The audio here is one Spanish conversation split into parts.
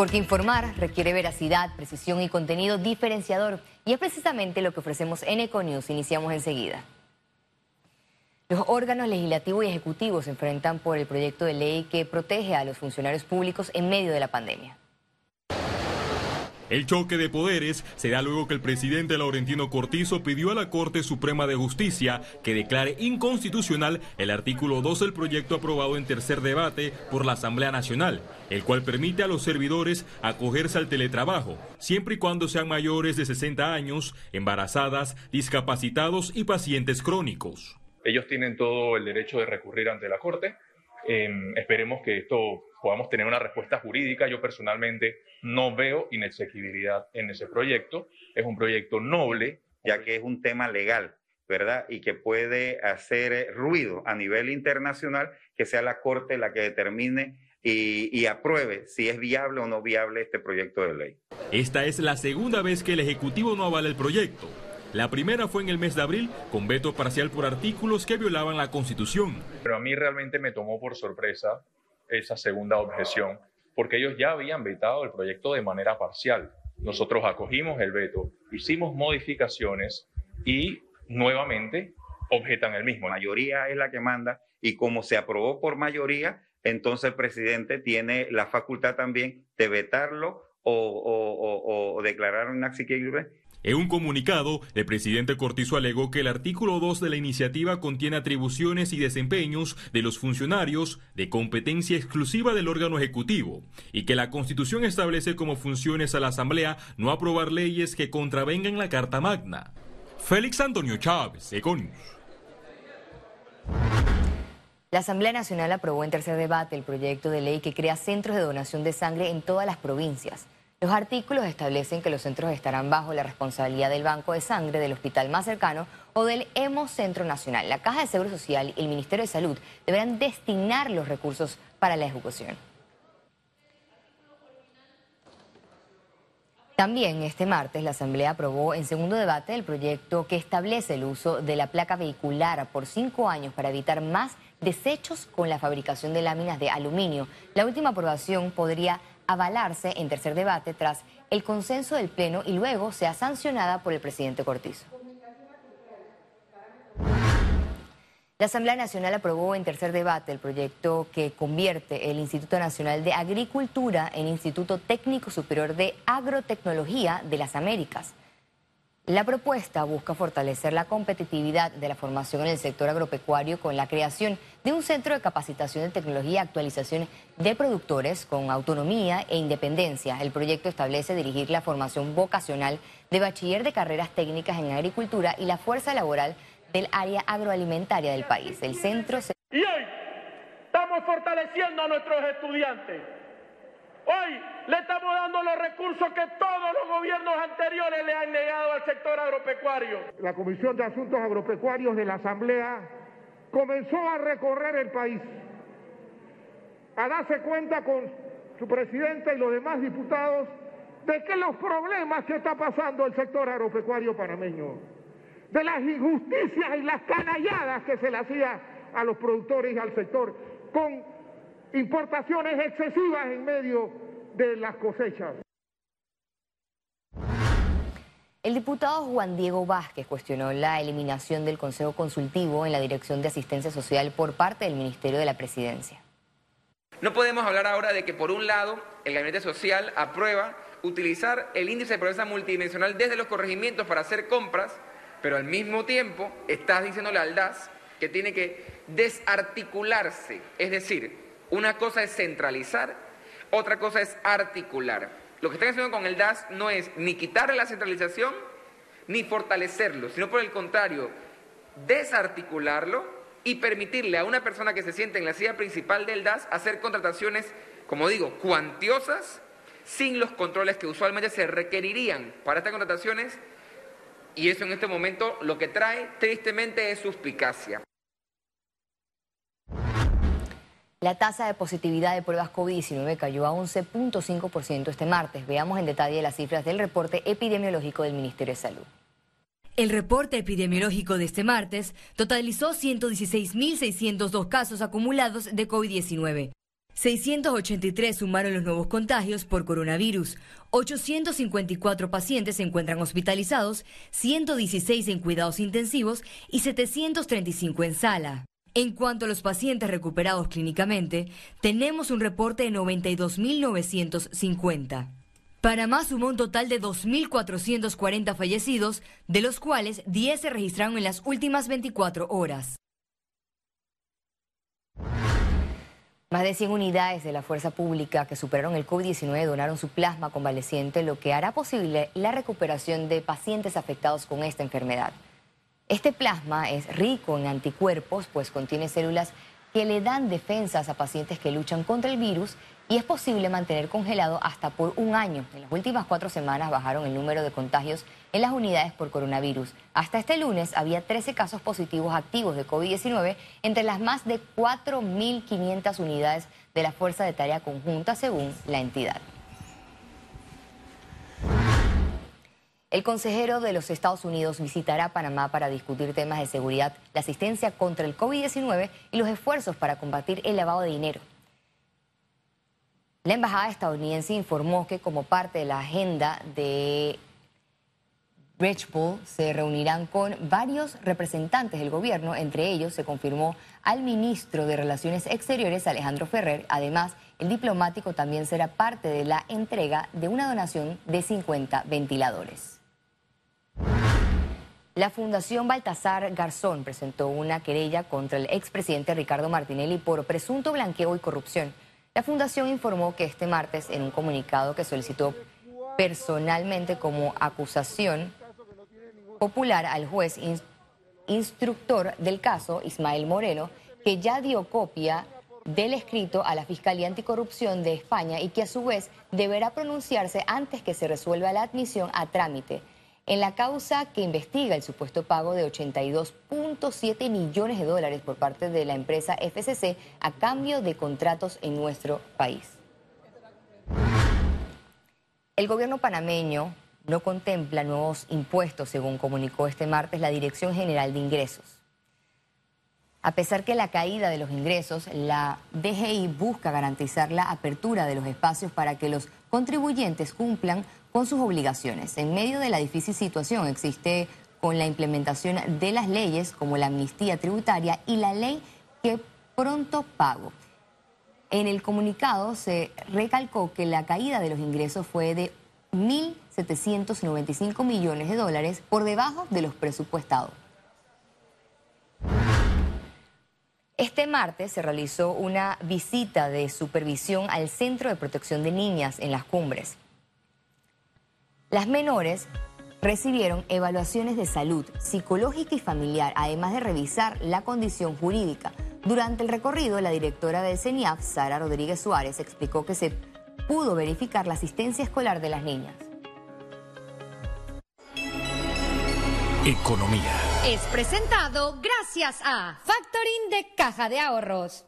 Porque informar requiere veracidad, precisión y contenido diferenciador. Y es precisamente lo que ofrecemos en Econews. Iniciamos enseguida. Los órganos legislativos y ejecutivos se enfrentan por el proyecto de ley que protege a los funcionarios públicos en medio de la pandemia. El choque de poderes se da luego que el presidente Laurentino Cortizo pidió a la Corte Suprema de Justicia que declare inconstitucional el artículo 2 del proyecto aprobado en tercer debate por la Asamblea Nacional, el cual permite a los servidores acogerse al teletrabajo, siempre y cuando sean mayores de 60 años, embarazadas, discapacitados y pacientes crónicos. Ellos tienen todo el derecho de recurrir ante la Corte. Em, esperemos que esto podamos tener una respuesta jurídica. Yo personalmente no veo inexequibilidad en ese proyecto. Es un proyecto noble. Ya que es un tema legal, ¿verdad? Y que puede hacer ruido a nivel internacional, que sea la Corte la que determine y, y, apruebe si es viable o no viable este proyecto de ley. Esta es la segunda vez que el Ejecutivo no avala el proyecto. La primera fue en el mes de abril, con veto parcial por artículos que violaban la Constitución. Pero a mí realmente me tomó por sorpresa esa segunda objeción, porque ellos ya habían vetado el proyecto de manera parcial. Nosotros acogimos el veto, hicimos modificaciones y nuevamente objetan el mismo. La mayoría es la que manda y como se aprobó por mayoría, entonces el presidente tiene la facultad también de vetarlo o, o, o, o declarar inaccesible en un comunicado, el presidente Cortizo alegó que el artículo 2 de la iniciativa contiene atribuciones y desempeños de los funcionarios de competencia exclusiva del órgano ejecutivo y que la Constitución establece como funciones a la Asamblea no aprobar leyes que contravengan la Carta Magna. Félix Antonio Chávez, Econius. La Asamblea Nacional aprobó en tercer debate el proyecto de ley que crea centros de donación de sangre en todas las provincias. Los artículos establecen que los centros estarán bajo la responsabilidad del Banco de Sangre del hospital más cercano o del Hemocentro Nacional. La Caja de Seguro Social y el Ministerio de Salud deberán destinar los recursos para la ejecución. También este martes la Asamblea aprobó en segundo debate el proyecto que establece el uso de la placa vehicular por cinco años para evitar más desechos con la fabricación de láminas de aluminio. La última aprobación podría avalarse en tercer debate tras el consenso del Pleno y luego sea sancionada por el presidente Cortizo. La Asamblea Nacional aprobó en tercer debate el proyecto que convierte el Instituto Nacional de Agricultura en Instituto Técnico Superior de Agrotecnología de las Américas. La propuesta busca fortalecer la competitividad de la formación en el sector agropecuario con la creación de un centro de capacitación de tecnología y actualización de productores con autonomía e independencia. El proyecto establece dirigir la formación vocacional de bachiller de carreras técnicas en agricultura y la fuerza laboral del área agroalimentaria del país. El centro se... Y hoy estamos fortaleciendo a nuestros estudiantes Hoy le estamos dando los recursos que todos los gobiernos anteriores le han negado al sector agropecuario. La Comisión de Asuntos Agropecuarios de la Asamblea comenzó a recorrer el país, a darse cuenta con su presidente y los demás diputados de que los problemas que está pasando el sector agropecuario panameño, de las injusticias y las canalladas que se le hacía a los productores y al sector, con importaciones excesivas en medio de las cosechas. El diputado Juan Diego Vázquez cuestionó la eliminación del Consejo Consultivo en la Dirección de Asistencia Social por parte del Ministerio de la Presidencia. No podemos hablar ahora de que por un lado el Gabinete Social aprueba utilizar el índice de pobreza multidimensional desde los corregimientos para hacer compras, pero al mismo tiempo estás diciéndole al DAS que tiene que desarticularse, es decir, una cosa es centralizar, otra cosa es articular. Lo que están haciendo con el DAS no es ni quitarle la centralización ni fortalecerlo, sino por el contrario, desarticularlo y permitirle a una persona que se siente en la silla principal del DAS hacer contrataciones, como digo, cuantiosas, sin los controles que usualmente se requerirían para estas contrataciones, y eso en este momento lo que trae tristemente es suspicacia. La tasa de positividad de pruebas COVID-19 cayó a 11.5% este martes. Veamos en detalle las cifras del reporte epidemiológico del Ministerio de Salud. El reporte epidemiológico de este martes totalizó 116.602 casos acumulados de COVID-19. 683 sumaron los nuevos contagios por coronavirus. 854 pacientes se encuentran hospitalizados, 116 en cuidados intensivos y 735 en sala. En cuanto a los pacientes recuperados clínicamente, tenemos un reporte de 92.950. Panamá sumó un total de 2.440 fallecidos, de los cuales 10 se registraron en las últimas 24 horas. Más de 100 unidades de la fuerza pública que superaron el COVID-19 donaron su plasma convaleciente, lo que hará posible la recuperación de pacientes afectados con esta enfermedad. Este plasma es rico en anticuerpos, pues contiene células que le dan defensas a pacientes que luchan contra el virus y es posible mantener congelado hasta por un año. En las últimas cuatro semanas bajaron el número de contagios en las unidades por coronavirus. Hasta este lunes había 13 casos positivos activos de COVID-19 entre las más de 4.500 unidades de la Fuerza de Tarea Conjunta, según la entidad. El consejero de los Estados Unidos visitará Panamá para discutir temas de seguridad, la asistencia contra el COVID-19 y los esfuerzos para combatir el lavado de dinero. La embajada estadounidense informó que como parte de la agenda de Rich se reunirán con varios representantes del gobierno, entre ellos se confirmó al ministro de Relaciones Exteriores Alejandro Ferrer. Además, el diplomático también será parte de la entrega de una donación de 50 ventiladores. La Fundación Baltasar Garzón presentó una querella contra el expresidente Ricardo Martinelli por presunto blanqueo y corrupción. La Fundación informó que este martes, en un comunicado que solicitó personalmente como acusación popular al juez instructor del caso, Ismael Moreno, que ya dio copia del escrito a la Fiscalía Anticorrupción de España y que a su vez deberá pronunciarse antes que se resuelva la admisión a trámite en la causa que investiga el supuesto pago de 82.7 millones de dólares por parte de la empresa FCC a cambio de contratos en nuestro país. El gobierno panameño no contempla nuevos impuestos, según comunicó este martes la Dirección General de Ingresos. A pesar que la caída de los ingresos, la DGI busca garantizar la apertura de los espacios para que los contribuyentes cumplan con sus obligaciones. En medio de la difícil situación existe con la implementación de las leyes como la amnistía tributaria y la ley que pronto pago. En el comunicado se recalcó que la caída de los ingresos fue de 1.795 millones de dólares por debajo de los presupuestados. Este martes se realizó una visita de supervisión al Centro de Protección de Niñas en las cumbres. Las menores recibieron evaluaciones de salud psicológica y familiar, además de revisar la condición jurídica. Durante el recorrido, la directora del CENIAF, Sara Rodríguez Suárez, explicó que se pudo verificar la asistencia escolar de las niñas. Economía. Es presentado gracias a De Caja de Ahorros.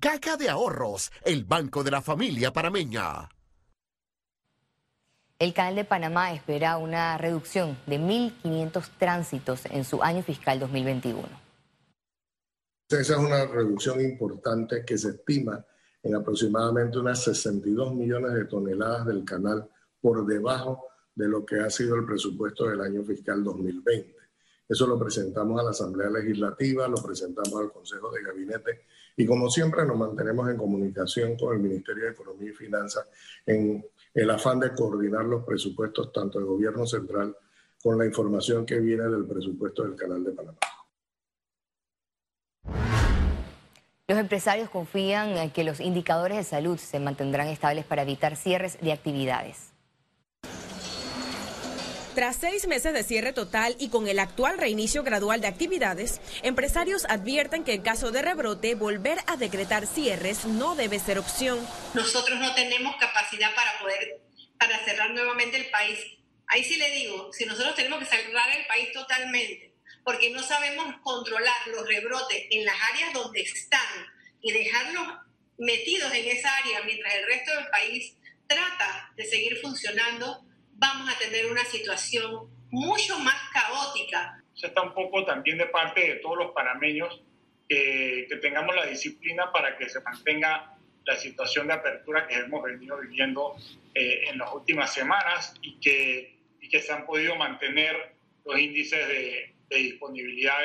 Caja de Ahorros, el banco de la familia parameña. El Canal de Panamá espera una reducción de 1.500 tránsitos en su año fiscal 2021. Esa es una reducción importante que se estima en aproximadamente unas 62 millones de toneladas del canal por debajo de lo que ha sido el presupuesto del año fiscal 2020. Eso lo presentamos a la Asamblea Legislativa, lo presentamos al Consejo de Gabinete y como siempre nos mantenemos en comunicación con el Ministerio de Economía y Finanzas en el afán de coordinar los presupuestos tanto del gobierno central con la información que viene del presupuesto del Canal de Panamá. Los empresarios confían en que los indicadores de salud se mantendrán estables para evitar cierres de actividades. Tras seis meses de cierre total y con el actual reinicio gradual de actividades, empresarios advierten que en caso de rebrote, volver a decretar cierres no debe ser opción. Nosotros no tenemos capacidad para poder para cerrar nuevamente el país. Ahí sí le digo, si nosotros tenemos que cerrar el país totalmente, porque no sabemos controlar los rebrotes en las áreas donde están y dejarlos metidos en esa área mientras el resto del país trata de seguir funcionando, vamos a tener una situación mucho más caótica. Se está un poco también de parte de todos los panameños que tengamos la disciplina para que se mantenga la situación de apertura que hemos venido viviendo eh, en las últimas semanas y que, y que se han podido mantener los índices de, disponibilidad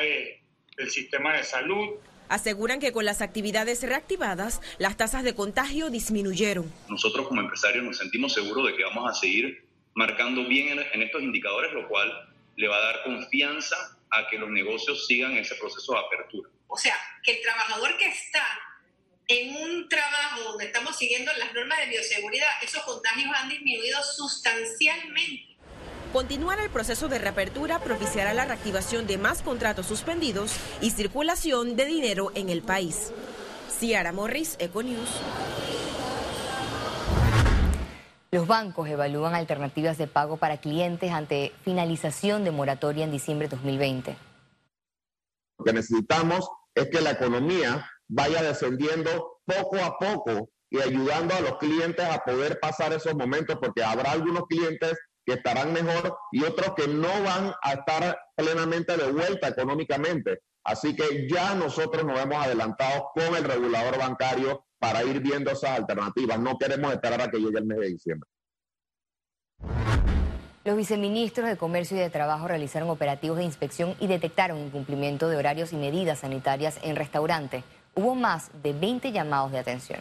del sistema de salud. Aseguran que con las actividades reactivadas, las tasas de contagio disminuyeron. Nosotros como empresarios nos sentimos seguros de que vamos a seguir marcando bien en estos indicadores, lo cual le va a dar confianza a que los negocios sigan ese proceso de apertura. O sea, que el trabajador que está en un trabajo donde estamos siguiendo las normas de bioseguridad, esos contagios han disminuido sustancialmente. Continuar el proceso de reapertura propiciará la reactivación de más contratos suspendidos y circulación de dinero en el país. Ciara Morris, Econews. Los bancos evalúan alternativas de pago para clientes ante finalización de moratoria en diciembre de 2020. Lo que necesitamos es que la economía vaya descendiendo poco a poco y ayudando a los clientes a poder pasar esos momentos, porque habrá algunos clientes que estarán mejor y otros que no van a estar plenamente de vuelta económicamente. Así que ya nosotros nos hemos adelantado con el regulador bancario para ir viendo esas alternativas. No queremos esperar a que llegue el mes de diciembre. Los viceministros de Comercio y de Trabajo realizaron operativos de inspección y detectaron incumplimiento de horarios y medidas sanitarias en restaurantes. Hubo más de 20 llamados de atención.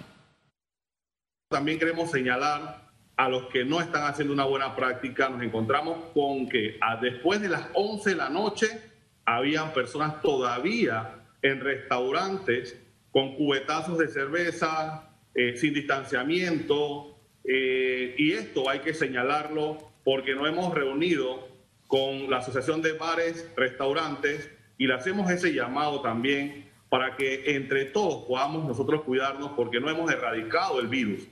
También queremos señalar a los que no están haciendo una buena práctica. Nos encontramos con que después de las 11 de la noche habían personas todavía en restaurantes con cubetazos de cerveza, eh, sin distanciamiento, eh, y esto hay que señalarlo porque no hemos reunido con la Asociación de Bares, Restaurantes y le hacemos ese llamado también para que entre todos podamos nosotros cuidarnos porque no hemos erradicado el virus.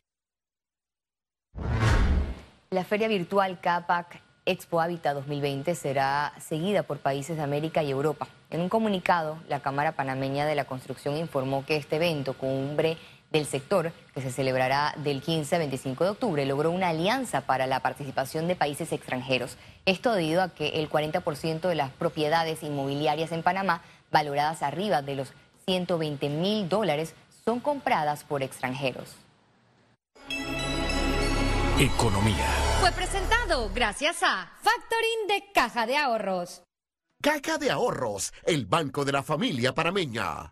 La feria virtual CAPAC Expo Habitat 2020 será seguida por países de América y Europa. En un comunicado, la Cámara Panameña de la Construcción informó que este evento, cumbre del sector, que se celebrará del 15 al 25 de octubre, logró una alianza para la participación de países extranjeros. Esto debido a que el 40% de las propiedades inmobiliarias en Panamá, valoradas arriba de los 120 mil dólares, son compradas por extranjeros. Economía. Fue presentado gracias a Factoring de Caja de Ahorros. Caja de Ahorros, el banco de la familia parameña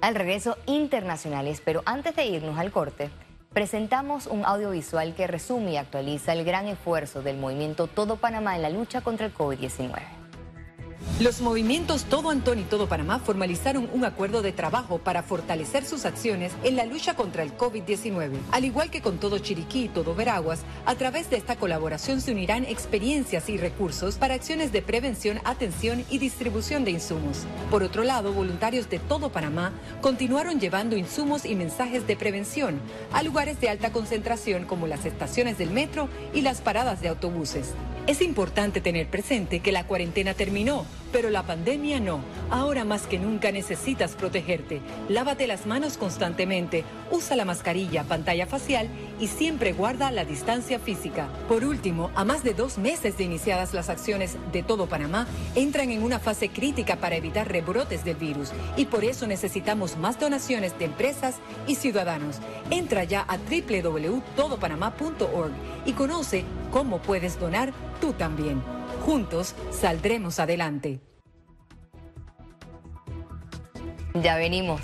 al regreso internacionales, pero antes de irnos al corte, presentamos un audiovisual que resume y actualiza el gran esfuerzo del movimiento Todo Panamá en la lucha contra el COVID-19. Los movimientos Todo Antón y Todo Panamá formalizaron un acuerdo de trabajo para fortalecer sus acciones en la lucha contra el COVID-19. Al igual que con Todo Chiriquí y Todo Veraguas, a través de esta colaboración se unirán experiencias y recursos para acciones de prevención, atención y distribución de insumos. Por otro lado, voluntarios de Todo Panamá continuaron llevando insumos y mensajes de prevención a lugares de alta concentración como las estaciones del metro y las paradas de autobuses. Es importante tener presente que la cuarentena terminó, pero la pandemia no. Ahora más que nunca necesitas protegerte. Lávate las manos constantemente, usa la mascarilla, pantalla facial y siempre guarda la distancia física. Por último, a más de dos meses de iniciadas las acciones de todo Panamá, entran en una fase crítica para evitar rebrotes del virus y por eso necesitamos más donaciones de empresas y ciudadanos. Entra ya a www.todopanamá.org y conoce cómo puedes donar tú también. Juntos saldremos adelante. Ya venimos.